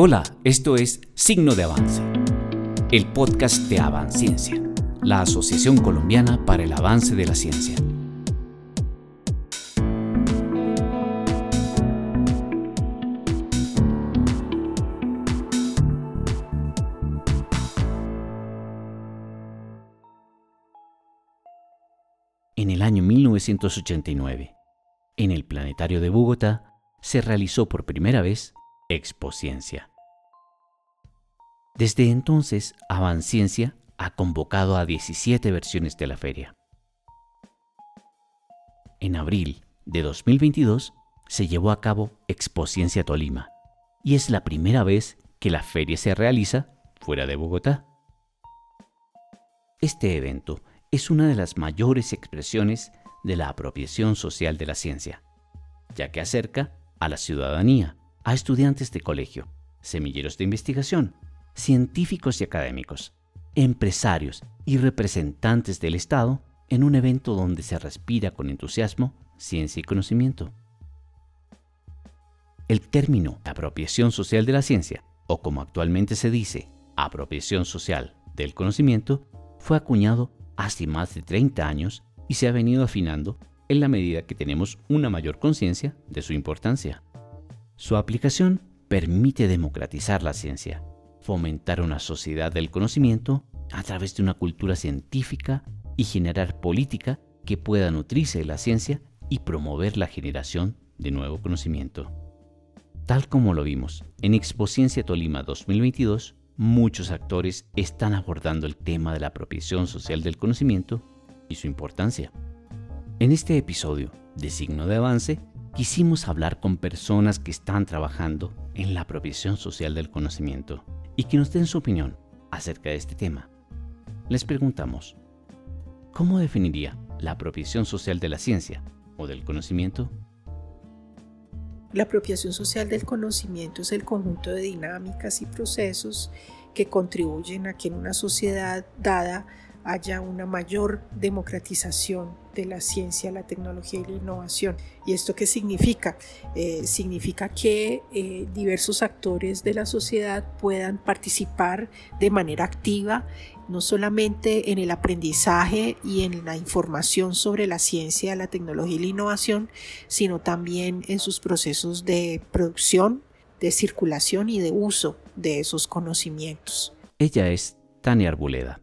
Hola, esto es Signo de Avance, el podcast de Avanciencia, la Asociación Colombiana para el Avance de la Ciencia. En el año 1989, en el Planetario de Bogotá, se realizó por primera vez Expociencia. Desde entonces, Avanciencia ha convocado a 17 versiones de la feria. En abril de 2022 se llevó a cabo Expociencia Tolima y es la primera vez que la feria se realiza fuera de Bogotá. Este evento es una de las mayores expresiones de la apropiación social de la ciencia, ya que acerca a la ciudadanía, a estudiantes de colegio, semilleros de investigación, científicos y académicos, empresarios y representantes del Estado en un evento donde se respira con entusiasmo ciencia y conocimiento. El término apropiación social de la ciencia, o como actualmente se dice, apropiación social del conocimiento, fue acuñado hace más de 30 años y se ha venido afinando en la medida que tenemos una mayor conciencia de su importancia. Su aplicación permite democratizar la ciencia, fomentar una sociedad del conocimiento a través de una cultura científica y generar política que pueda nutrirse de la ciencia y promover la generación de nuevo conocimiento. Tal como lo vimos en Expociencia Tolima 2022, muchos actores están abordando el tema de la apropiación social del conocimiento y su importancia. En este episodio de Signo de Avance, quisimos hablar con personas que están trabajando en la apropiación social del conocimiento y que nos den su opinión acerca de este tema. Les preguntamos, ¿cómo definiría la apropiación social de la ciencia o del conocimiento? La apropiación social del conocimiento es el conjunto de dinámicas y procesos que contribuyen a que en una sociedad dada haya una mayor democratización de la ciencia, la tecnología y la innovación. ¿Y esto qué significa? Eh, significa que eh, diversos actores de la sociedad puedan participar de manera activa no solamente en el aprendizaje y en la información sobre la ciencia, la tecnología y la innovación, sino también en sus procesos de producción, de circulación y de uso de esos conocimientos. Ella es Tania Arboleda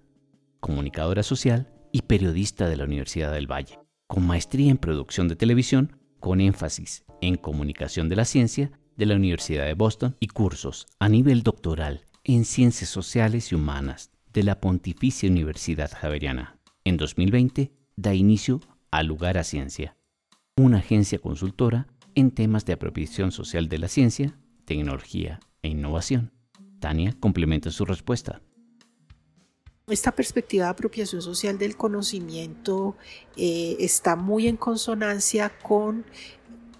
comunicadora social y periodista de la Universidad del Valle, con maestría en producción de televisión, con énfasis en comunicación de la ciencia de la Universidad de Boston y cursos a nivel doctoral en ciencias sociales y humanas de la Pontificia Universidad Javeriana. En 2020 da inicio a Lugar a Ciencia, una agencia consultora en temas de apropiación social de la ciencia, tecnología e innovación. Tania complementa su respuesta. Esta perspectiva de apropiación social del conocimiento eh, está muy en consonancia con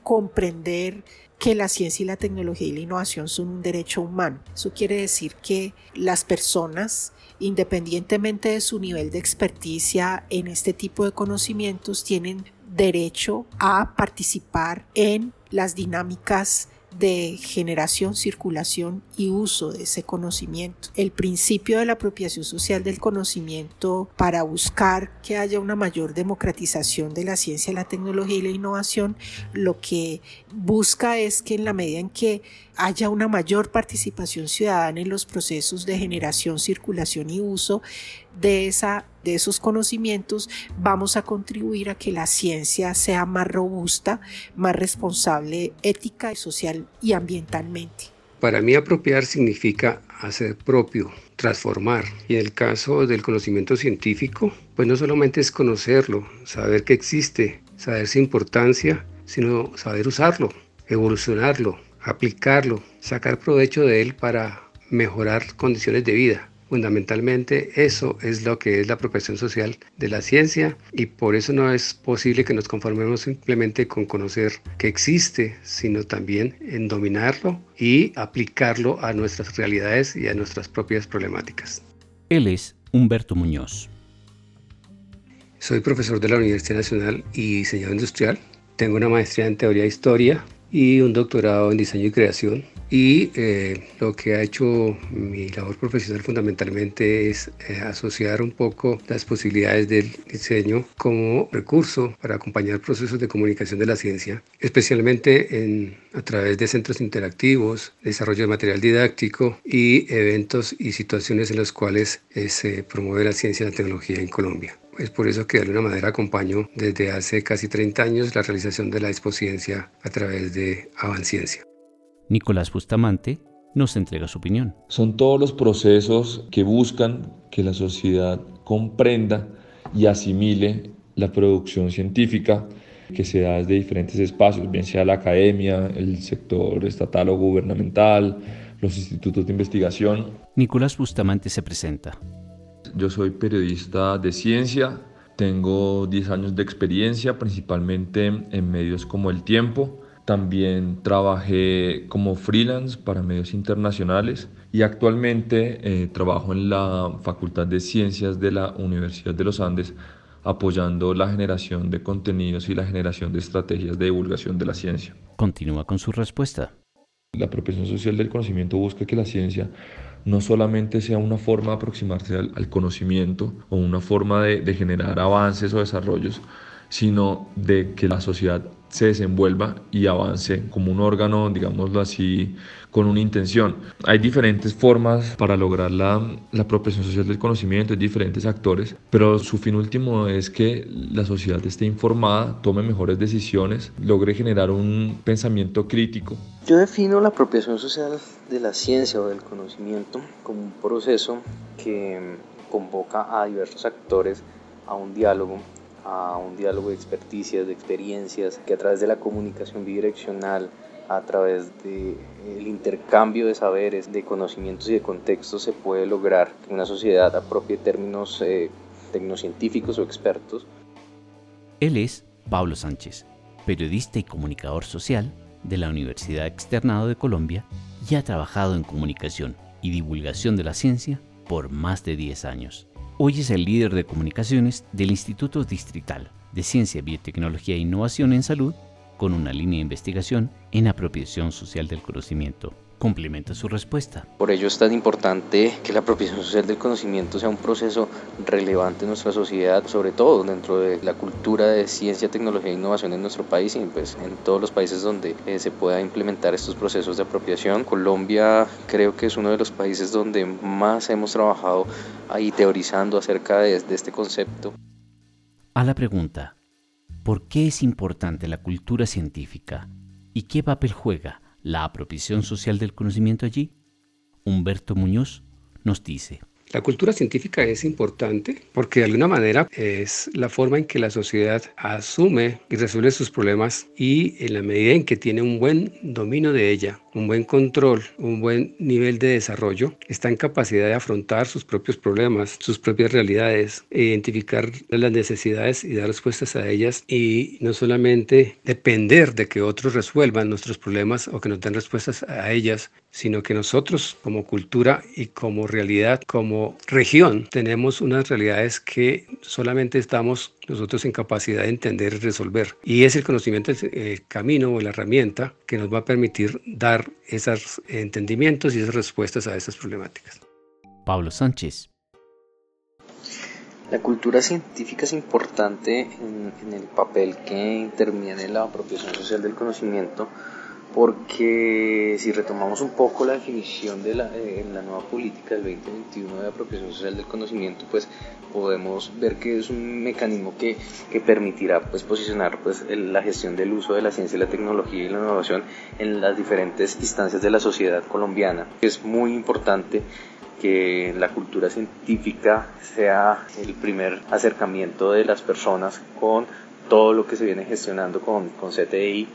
comprender que la ciencia y la tecnología y la innovación son un derecho humano. Eso quiere decir que las personas, independientemente de su nivel de experticia en este tipo de conocimientos, tienen derecho a participar en las dinámicas de generación, circulación y uso de ese conocimiento. El principio de la apropiación social del conocimiento para buscar que haya una mayor democratización de la ciencia, la tecnología y la innovación, lo que busca es que en la medida en que haya una mayor participación ciudadana en los procesos de generación, circulación y uso de, esa, de esos conocimientos, vamos a contribuir a que la ciencia sea más robusta, más responsable ética, social y ambientalmente. Para mí apropiar significa hacer propio, transformar. Y en el caso del conocimiento científico, pues no solamente es conocerlo, saber que existe, saber su importancia, sino saber usarlo, evolucionarlo, aplicarlo, sacar provecho de él para mejorar condiciones de vida. Fundamentalmente eso es lo que es la apropiación social de la ciencia y por eso no es posible que nos conformemos simplemente con conocer que existe, sino también en dominarlo y aplicarlo a nuestras realidades y a nuestras propias problemáticas. Él es Humberto Muñoz. Soy profesor de la Universidad Nacional y diseñador industrial. Tengo una maestría en teoría de historia y un doctorado en diseño y creación y eh, lo que ha hecho mi labor profesional fundamentalmente es eh, asociar un poco las posibilidades del diseño como recurso para acompañar procesos de comunicación de la ciencia, especialmente en, a través de centros interactivos, desarrollo de material didáctico y eventos y situaciones en las cuales eh, se promueve la ciencia y la tecnología en Colombia. Es por eso que de alguna manera acompaño desde hace casi 30 años la realización de la Ciencia a través de Avanciencia. Nicolás Bustamante nos entrega su opinión. Son todos los procesos que buscan que la sociedad comprenda y asimile la producción científica que se da desde diferentes espacios, bien sea la academia, el sector estatal o gubernamental, los institutos de investigación. Nicolás Bustamante se presenta. Yo soy periodista de ciencia, tengo 10 años de experiencia, principalmente en medios como El Tiempo, también trabajé como freelance para medios internacionales y actualmente eh, trabajo en la Facultad de Ciencias de la Universidad de los Andes apoyando la generación de contenidos y la generación de estrategias de divulgación de la ciencia. Continúa con su respuesta. La apropiación social del conocimiento busca que la ciencia no solamente sea una forma de aproximarse al, conocimiento o una forma de, de generar avances o desarrollos, sino de que la sociedad se desenvuelva y avance como un órgano, digámoslo así, con una intención. Hay diferentes formas para lograr la, la apropiación social del conocimiento, hay diferentes actores, pero su fin último es que la sociedad esté informada, tome mejores decisiones, logre generar un pensamiento crítico. Yo defino la apropiación social de la ciencia o del conocimiento como un proceso que convoca a diversos actores a un diálogo a un diálogo de experticias, de experiencias, que a través de la comunicación bidireccional, a través del el intercambio de saberes, de conocimientos y de contextos se puede lograr que una sociedad apropie términos eh, tecnocientíficos o expertos. Él es Pablo Sánchez, periodista y comunicador social de la Universidad Externado de Colombia y ha trabajado en comunicación y divulgación de la ciencia por más de 10 años. Hoy es el líder de comunicaciones del Instituto Distrital de Ciencia, Biotecnología e Innovación en Salud, con una línea de investigación en apropiación social del conocimiento. Complementa su respuesta. Por ello es tan importante que la apropiación social del conocimiento sea un proceso relevante en nuestra sociedad, sobre todo dentro de la cultura de ciencia, tecnología e innovación en nuestro país y pues en todos los países donde eh, se pueda implementar estos procesos de apropiación. Colombia creo que es uno de los países donde más hemos trabajado ahí teorizando acerca de, de este concepto. A la pregunta, ¿por qué es importante la cultura científica y qué papel juega la apropiación social del conocimiento allí? Humberto Muñoz nos dice. La cultura científica es importante porque de alguna manera es la forma en que la sociedad asume y resuelve sus problemas y en la medida en que tiene un buen dominio de ella, un buen control, un buen nivel de desarrollo, está en capacidad de afrontar sus propios problemas, sus propias realidades, identificar las necesidades y dar respuestas a ellas y no solamente depender de que otros resuelvan nuestros problemas o que nos den respuestas a ellas, sino que nosotros como cultura y como realidad, como región, tenemos unas realidades que solamente estamos nosotros en capacidad de entender y resolver. Y es el conocimiento el camino o la herramienta que nos va a permitir dar esos entendimientos y esas respuestas a esas problemáticas. Pablo Sánchez. La cultura científica es importante en, en el papel que interviene en la apropiación social del conocimiento porque si retomamos un poco la definición de la, eh, la nueva política del 2021 de apropiación social del conocimiento, pues podemos ver que es un mecanismo que, que permitirá pues, posicionar pues, la gestión del uso de la ciencia la tecnología y la innovación en las diferentes instancias de la sociedad colombiana. Es muy importante que la cultura científica sea el primer acercamiento de las personas con todo lo que se viene gestionando con, con CTI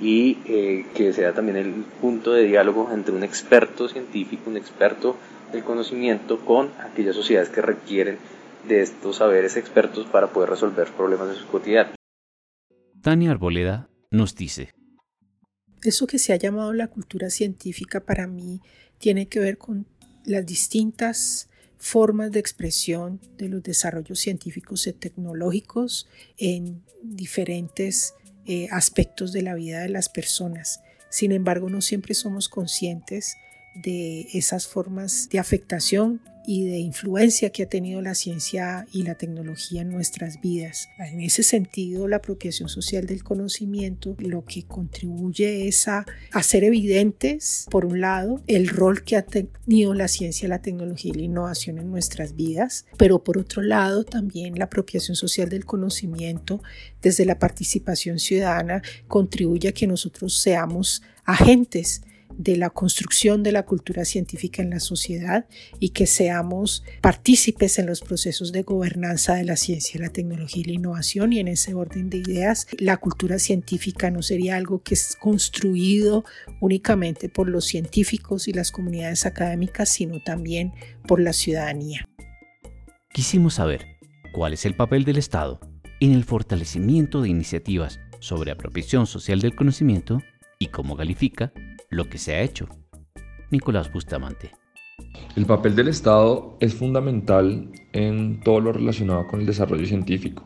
y eh, que sea también el punto de diálogo entre un experto científico, un experto del conocimiento con aquellas sociedades que requieren de estos saberes expertos para poder resolver problemas de su cotidiano. Tania Arboleda nos dice. Eso que se ha llamado la cultura científica para mí tiene que ver con las distintas formas de expresión de los desarrollos científicos y tecnológicos en diferentes eh, aspectos de la vida de las personas. Sin embargo, no siempre somos conscientes de esas formas de afectación y de influencia que ha tenido la ciencia y la tecnología en nuestras vidas. En ese sentido, la apropiación social del conocimiento lo que contribuye es a hacer evidentes, por un lado, el rol que ha tenido la ciencia, la tecnología y la innovación en nuestras vidas, pero por otro lado, también la apropiación social del conocimiento desde la participación ciudadana contribuye a que nosotros seamos agentes de la construcción de la cultura científica en la sociedad y que seamos partícipes en los procesos de gobernanza de la ciencia, la tecnología y la innovación. Y en ese orden de ideas, la cultura científica no sería algo que es construido únicamente por los científicos y las comunidades académicas, sino también por la ciudadanía. Quisimos saber cuál es el papel del Estado en el fortalecimiento de iniciativas sobre apropiación social del conocimiento y cómo califica lo que se ha hecho. Nicolás Bustamante. El papel del Estado es fundamental en todo lo relacionado con el desarrollo científico.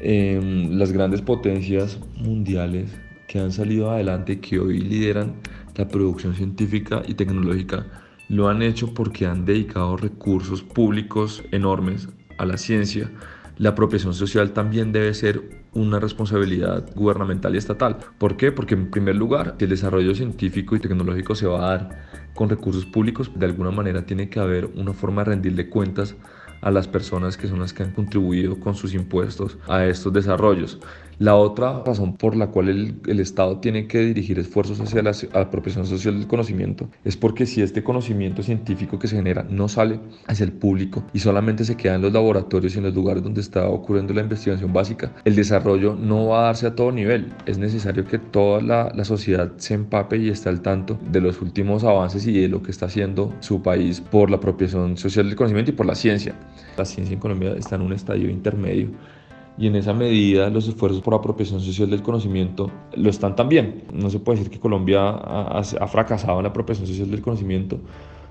Em, las grandes potencias mundiales que han salido adelante y que hoy lideran la producción científica y tecnológica lo han hecho porque han dedicado recursos públicos enormes a la ciencia. La apropiación social también debe ser una responsabilidad gubernamental y estatal. ¿Por qué? Porque en primer lugar, el desarrollo científico y tecnológico se va a dar con recursos públicos, de alguna manera tiene que haber una forma de rendirle cuentas a las personas que son las que han contribuido con sus impuestos a estos desarrollos. La otra razón por la cual el, Estado tiene que dirigir esfuerzos hacia la apropiación social del conocimiento es porque si este conocimiento científico que se genera no sale hacia el público y solamente se queda en los laboratorios y en los lugares donde está ocurriendo la investigación básica, el desarrollo no va a darse a todo nivel. Es necesario que toda la, la sociedad se empape y esté al tanto de los últimos avances y de lo que está haciendo su país por la apropiación social del conocimiento y por la ciencia. La ciencia en Colombia está en un estadio intermedio y en esa medida los esfuerzos por apropiación social del conocimiento lo están también. No se puede decir que Colombia ha, ha, fracasado en la apropiación social del conocimiento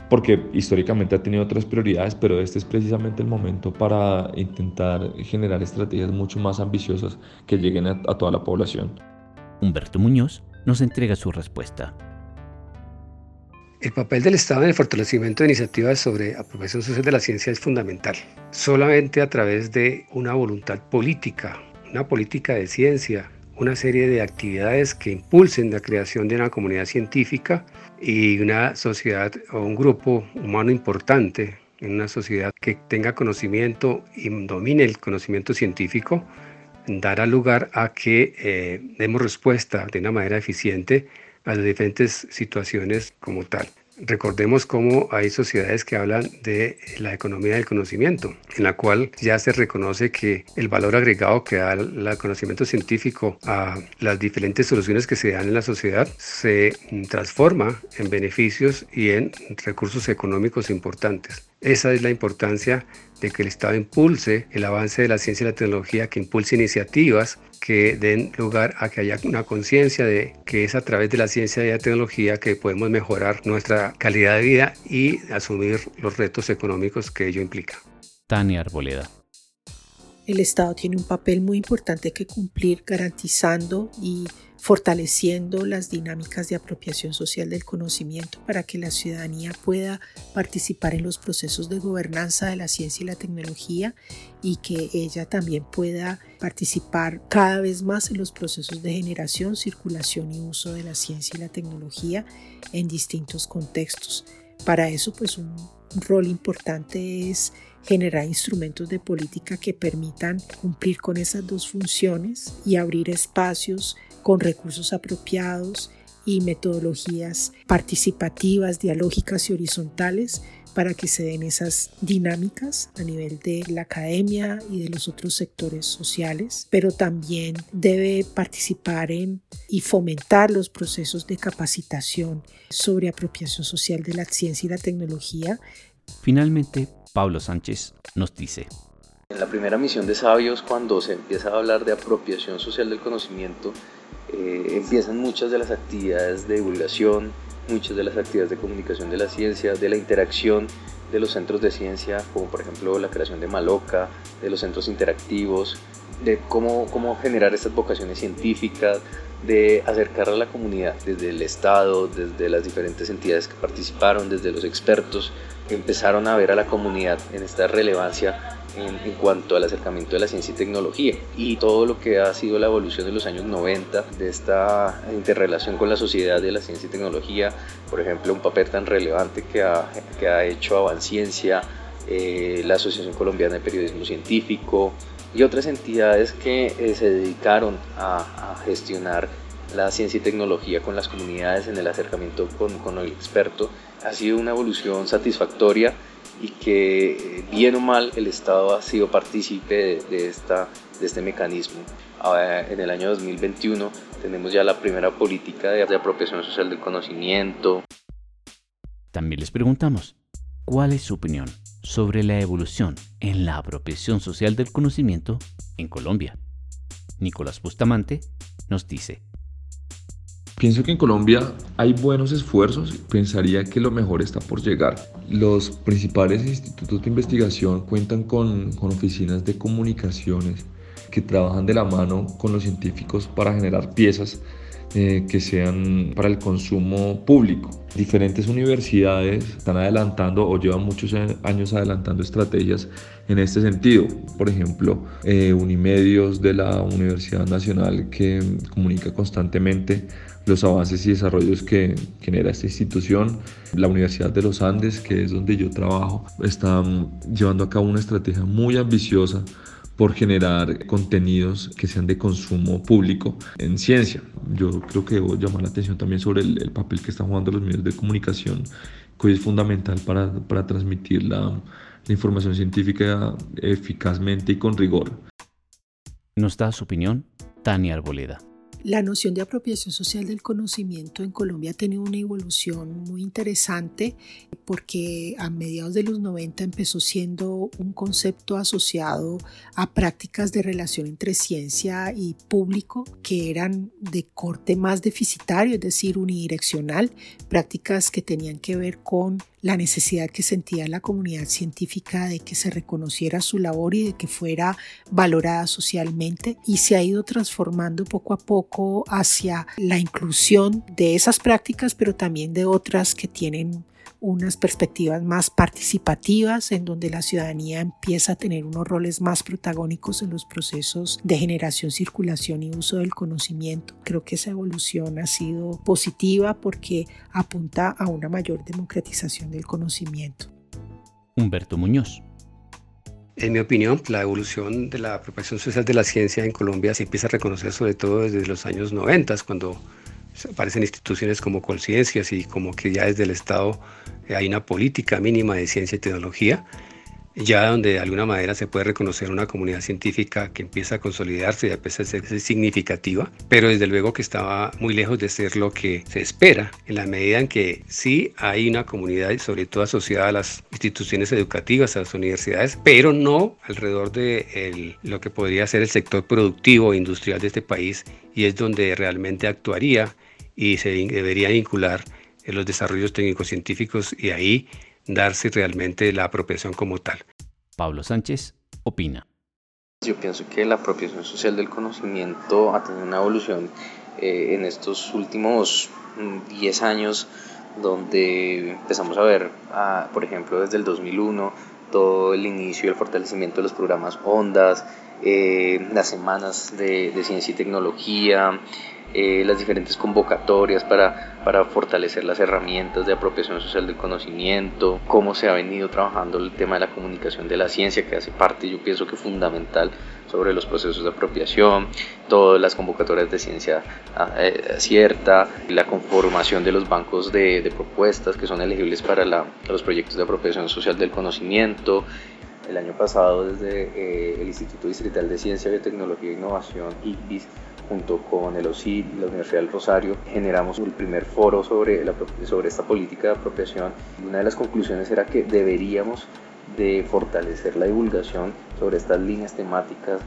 porque históricamente ha tenido otras prioridades, pero este es precisamente el momento para intentar generar estrategias mucho más ambiciosas que lleguen a, a toda la población. Humberto Muñoz nos entrega su respuesta. El papel del Estado en el fortalecimiento de iniciativas sobre apropiación social de la ciencia es fundamental. Solamente a través de una voluntad política, una política de ciencia, una serie de actividades que impulsen la creación de una comunidad científica y una sociedad o un grupo humano importante en una sociedad que tenga conocimiento y domine el conocimiento científico, dará lugar a que eh, demos respuesta de una manera eficiente a las diferentes situaciones como tal. Recordemos cómo hay sociedades que hablan de la economía del conocimiento, en la cual ya se reconoce que el valor agregado que da el conocimiento científico a las diferentes soluciones que se dan en la sociedad se transforma en beneficios y en recursos económicos importantes. Esa es la importancia de que el Estado impulse el avance de la ciencia y la tecnología, que impulse iniciativas que den lugar a que haya una conciencia de que es a través de la ciencia y la tecnología que podemos mejorar nuestra calidad de vida y asumir los retos económicos que ello implica. Tania Arboleda. El Estado tiene un papel muy importante que cumplir garantizando y fortaleciendo las dinámicas de apropiación social del conocimiento para que la ciudadanía pueda participar en los procesos de gobernanza de la ciencia y la tecnología y que ella también pueda participar cada vez más en los procesos de generación, circulación y uso de la ciencia y la tecnología en distintos contextos. Para eso, pues un rol importante es generar instrumentos de política que permitan cumplir con esas dos funciones y abrir espacios con recursos apropiados y metodologías participativas, dialógicas y horizontales para que se den esas dinámicas a nivel de la academia y de los otros sectores sociales, pero también debe participar en y fomentar los procesos de capacitación sobre apropiación social de la ciencia y la tecnología. Finalmente, Pablo Sánchez nos dice. En la primera misión de Sabios, cuando se empieza a hablar de apropiación social del conocimiento, eh, empiezan muchas de las actividades de divulgación, muchas de las actividades de comunicación de la ciencia, de la interacción de los centros de ciencia, como por ejemplo la creación de Maloca, de los centros interactivos, de cómo, cómo generar estas vocaciones científicas, de acercar a la comunidad desde el Estado, desde las diferentes entidades que participaron, desde los expertos, que empezaron a ver a la comunidad en esta relevancia en, en, cuanto al acercamiento de la ciencia y tecnología y todo lo que ha sido la evolución de los años 90 de esta interrelación con la sociedad de la ciencia y tecnología, por ejemplo, un papel tan relevante que ha, que ha hecho Avanciencia, eh, la Asociación Colombiana de Periodismo Científico, y otras entidades que eh, se dedicaron a, gestionar la ciencia y tecnología con las comunidades en el acercamiento con, con, el experto. Ha sido una evolución satisfactoria y que eh, bien o mal el Estado ha sido partícipe de, esta, de este mecanismo. en el año 2021 tenemos ya la primera política de, de apropiación social del conocimiento. También les preguntamos, ¿cuál es su opinión sobre la evolución en la apropiación social del conocimiento en Colombia. Nicolás Bustamante nos dice. Pienso que en Colombia hay buenos esfuerzos, pensaría que lo mejor está por llegar. Los principales institutos de investigación cuentan con, con oficinas de comunicaciones que trabajan de la mano con los científicos para generar piezas eh, que sean para el consumo público. Diferentes universidades están adelantando o llevan muchos años adelantando estrategias en este sentido. Por ejemplo, eh, Unimedios de la Universidad Nacional que comunica constantemente los avances y desarrollos que genera esta institución. La Universidad de los Andes, que es donde yo trabajo, está llevando a cabo una estrategia muy ambiciosa por generar contenidos que sean de consumo público en ciencia. Yo creo que debo llamar la atención también sobre el, papel que están jugando los medios de comunicación, que es fundamental para, para transmitir la, la información científica eficazmente y con rigor. Nos da su opinión Tania Arboleda. La noción de apropiación social del conocimiento en Colombia ha tenido una evolución muy interesante porque a mediados de los 90 empezó siendo un concepto asociado a prácticas de relación entre ciencia y público que eran de corte más deficitario, es decir, unidireccional, prácticas que tenían que ver con la necesidad que sentía la comunidad científica de que se reconociera su labor y de que fuera valorada socialmente y se ha ido transformando poco a poco hacia la inclusión de esas prácticas, pero también de otras que tienen unas perspectivas más participativas en donde la ciudadanía empieza a tener unos roles más protagónicos en los procesos de generación, circulación y uso del conocimiento. Creo que esa evolución ha sido positiva porque apunta a una mayor democratización del conocimiento. Humberto Muñoz. En mi opinión, la evolución de la apropiación social de la ciencia en Colombia se empieza a reconocer sobre todo desde los años 90, cuando aparecen instituciones como Colciencias y como que ya desde el Estado hay una política mínima de ciencia y tecnología, ya donde de alguna manera se puede reconocer una comunidad científica que empieza a consolidarse y a pesar de ser significativa, pero desde luego que estaba muy lejos de ser lo que se espera, en la medida en que sí hay una comunidad, sobre todo asociada a las instituciones educativas, a las universidades, pero no alrededor de lo que podría ser el sector productivo e industrial de este país, y es donde realmente actuaría y se debería vincular en los desarrollos técnicos científicos y ahí darse realmente la apropiación como tal. Pablo Sánchez opina. Yo pienso que la apropiación social del conocimiento ha tenido una evolución eh, en estos últimos 10 mm, años donde empezamos a ver, por ejemplo, desde el 2001, todo el inicio y el fortalecimiento de los programas Ondas, eh, las semanas de, de ciencia y tecnología, eh, las diferentes convocatorias para, para fortalecer las herramientas de apropiación social del conocimiento, cómo se ha venido trabajando el tema de la comunicación de la ciencia, que hace parte, yo pienso que fundamental sobre los procesos de apropiación, todas las convocatorias de ciencia ah, eh, cierta, la conformación de los bancos de, de propuestas que son elegibles para la, los proyectos de apropiación social del conocimiento, el año pasado desde eh, el Instituto Distrital de Ciencia, Biotecnología e Innovación, ICBIS, junto con el OSID y la Universidad del Rosario, generamos el primer foro sobre, sobre esta política de apropiación. Una de las conclusiones era que deberíamos de fortalecer la divulgación sobre estas líneas temáticas.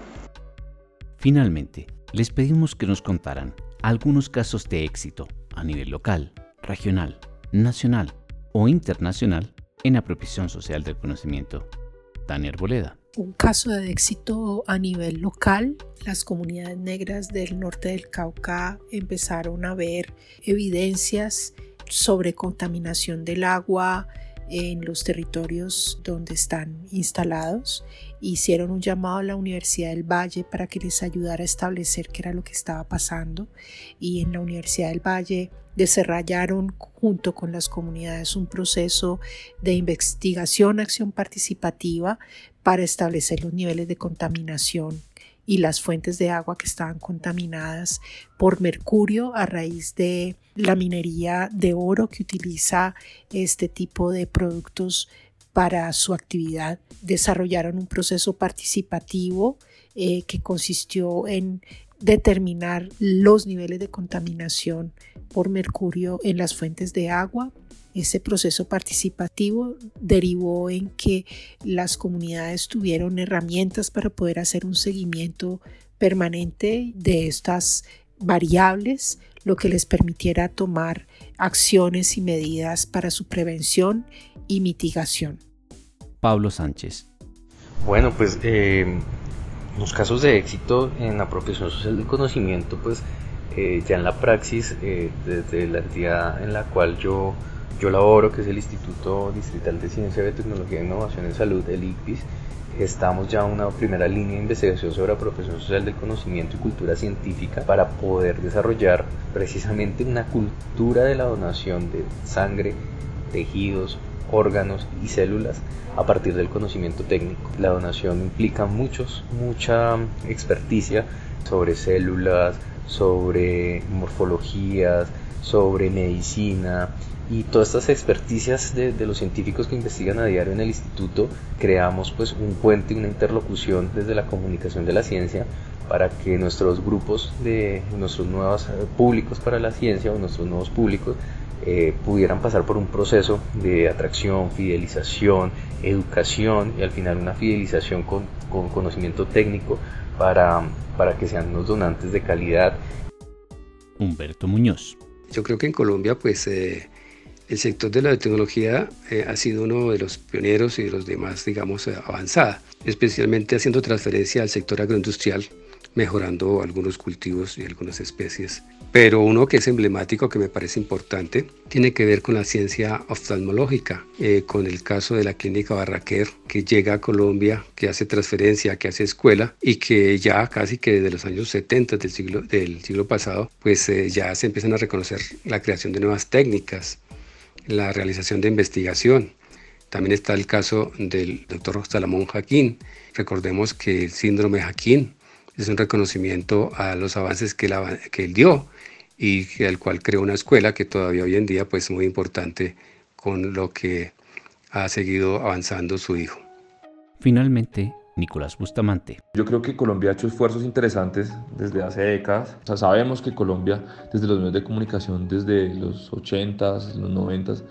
Finalmente, les pedimos que nos contaran algunos casos de éxito a nivel local, regional, nacional o internacional en apropiación social del conocimiento. Tania Arboleda. Un caso de éxito a nivel local. Las comunidades negras del norte del Cauca empezaron a ver evidencias sobre contaminación del agua en los territorios donde están instalados. Hicieron un llamado a la Universidad del Valle para que les ayudara a establecer qué era lo que estaba pasando y en la Universidad del Valle desarrollaron junto con las comunidades un proceso de investigación, acción participativa para establecer los niveles de contaminación y las fuentes de agua que estaban contaminadas por mercurio a raíz de la minería de oro que utiliza este tipo de productos para su actividad. Desarrollaron un proceso participativo eh, que consistió en determinar los niveles de contaminación por mercurio en las fuentes de agua ese proceso participativo derivó en que las comunidades tuvieron herramientas para poder hacer un seguimiento permanente de estas variables, lo que les permitiera tomar acciones y medidas para su prevención y mitigación. Pablo Sánchez. Bueno, pues eh, los casos de éxito en la apropiación social del conocimiento, pues eh, ya en la praxis, eh, desde la entidad en la cual yo yo laboro, que es el Instituto Distrital de Ciencia, Biotecnología e Innovación en Salud, el ICPIS, estamos ya en una primera línea de investigación sobre la profesión social del conocimiento y cultura científica para poder desarrollar precisamente una cultura de la donación de sangre, tejidos, órganos y células a partir del conocimiento técnico. La donación implica muchos, mucha experticia sobre células, sobre morfologías, sobre medicina, y todas estas experticias de, los científicos que investigan a diario en el instituto, creamos pues un puente, una interlocución desde la comunicación de la ciencia para que nuestros grupos de nuestros nuevos eh, públicos para la ciencia o nuestros nuevos públicos eh, pudieran pasar por un proceso de atracción, fidelización, educación y al final una fidelización con, con conocimiento técnico para, para que sean unos donantes de calidad. Humberto Muñoz. Yo creo que en Colombia pues eh, el sector de la biotecnología eh, ha sido uno de los pioneros y de los demás, digamos, eh, avanzada, especialmente haciendo transferencia al sector agroindustrial, mejorando algunos cultivos y algunas especies. Pero uno que es emblemático, que me parece importante, tiene que ver con la ciencia oftalmológica, eh, con el caso de la clínica Barraquer, que llega a Colombia, que hace transferencia, que hace escuela y que ya casi que desde los años 70 del siglo, del siglo pasado, pues ya se empiezan a reconocer la creación de nuevas técnicas la realización de investigación. También está el caso del doctor Salomón Jaquín. Recordemos que el síndrome Jaquín es un reconocimiento a los avances que él, que él dio y al cual creó una escuela que todavía hoy en día pues, es muy importante con lo que ha seguido avanzando su hijo. Finalmente, Nicolás Bustamante. Yo creo que Colombia ha hecho esfuerzos interesantes desde hace décadas. O sea, sabemos que Colombia, desde los medios de comunicación, desde los 80s, los 90s,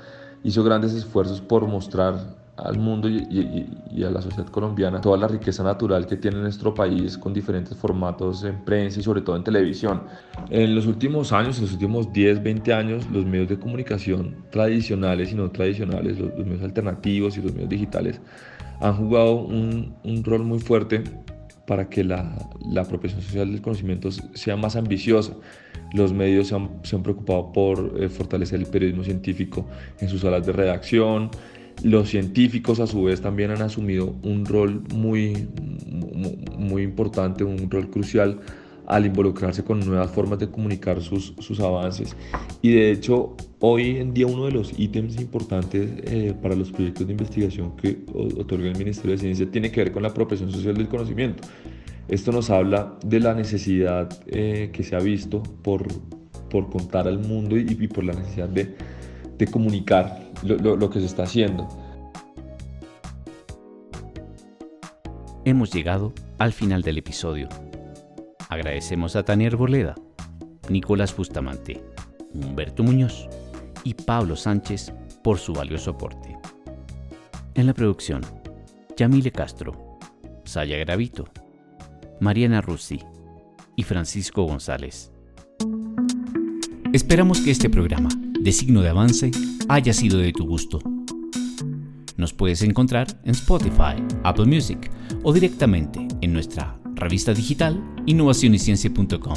hizo grandes esfuerzos por mostrar al mundo y, a la sociedad colombiana toda la riqueza natural que tiene nuestro país con diferentes formatos en prensa y sobre todo en televisión. En los últimos años, en los últimos 10, 20 años, los medios de comunicación tradicionales y no tradicionales, los medios alternativos y los medios digitales, han jugado un, un rol muy fuerte para que la, la, apropiación social del conocimiento sea más ambiciosa. Los medios se han, se han preocupado por eh, fortalecer el periodismo científico en sus salas de redacción. Los científicos a su vez también han asumido un rol muy, muy importante, un rol crucial al involucrarse con nuevas formas de comunicar sus, sus avances. Y de hecho, hoy en día uno de los ítems importantes eh, para los proyectos de investigación que otorga el Ministerio de Ciencia tiene que ver con la apropiación social del conocimiento. Esto nos habla de la necesidad eh, que se ha visto por, por contar al mundo y, por la necesidad de, de comunicar lo, que se está haciendo. Hemos llegado al final del episodio. Agradecemos a Tania Arboleda, Nicolás Bustamante, Humberto Muñoz y Pablo Sánchez por su valioso aporte. En la producción, Yamile Castro, Saya Gravito, Mariana Russi y Francisco González. Esperamos que este programa, de signo de avance, haya sido de tu gusto. Nos puedes encontrar en Spotify, Apple Music o directamente en nuestra revista digital innovacionyciencia.com.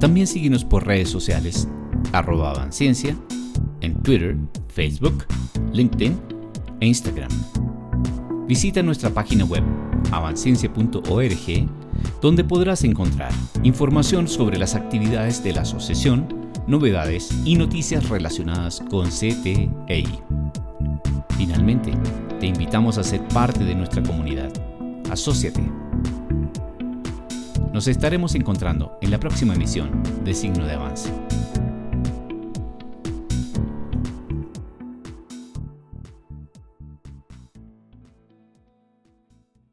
También síguenos por redes sociales, Avanciencia, en Twitter, Facebook, LinkedIn e Instagram. Visita nuestra página web avanciencia.org donde podrás encontrar información sobre las actividades de la asociación, novedades y noticias relacionadas con CTEI. Finalmente, te invitamos a ser parte de nuestra comunidad. Asociate. Nos estaremos encontrando en la próxima emisión de Signo de Avance.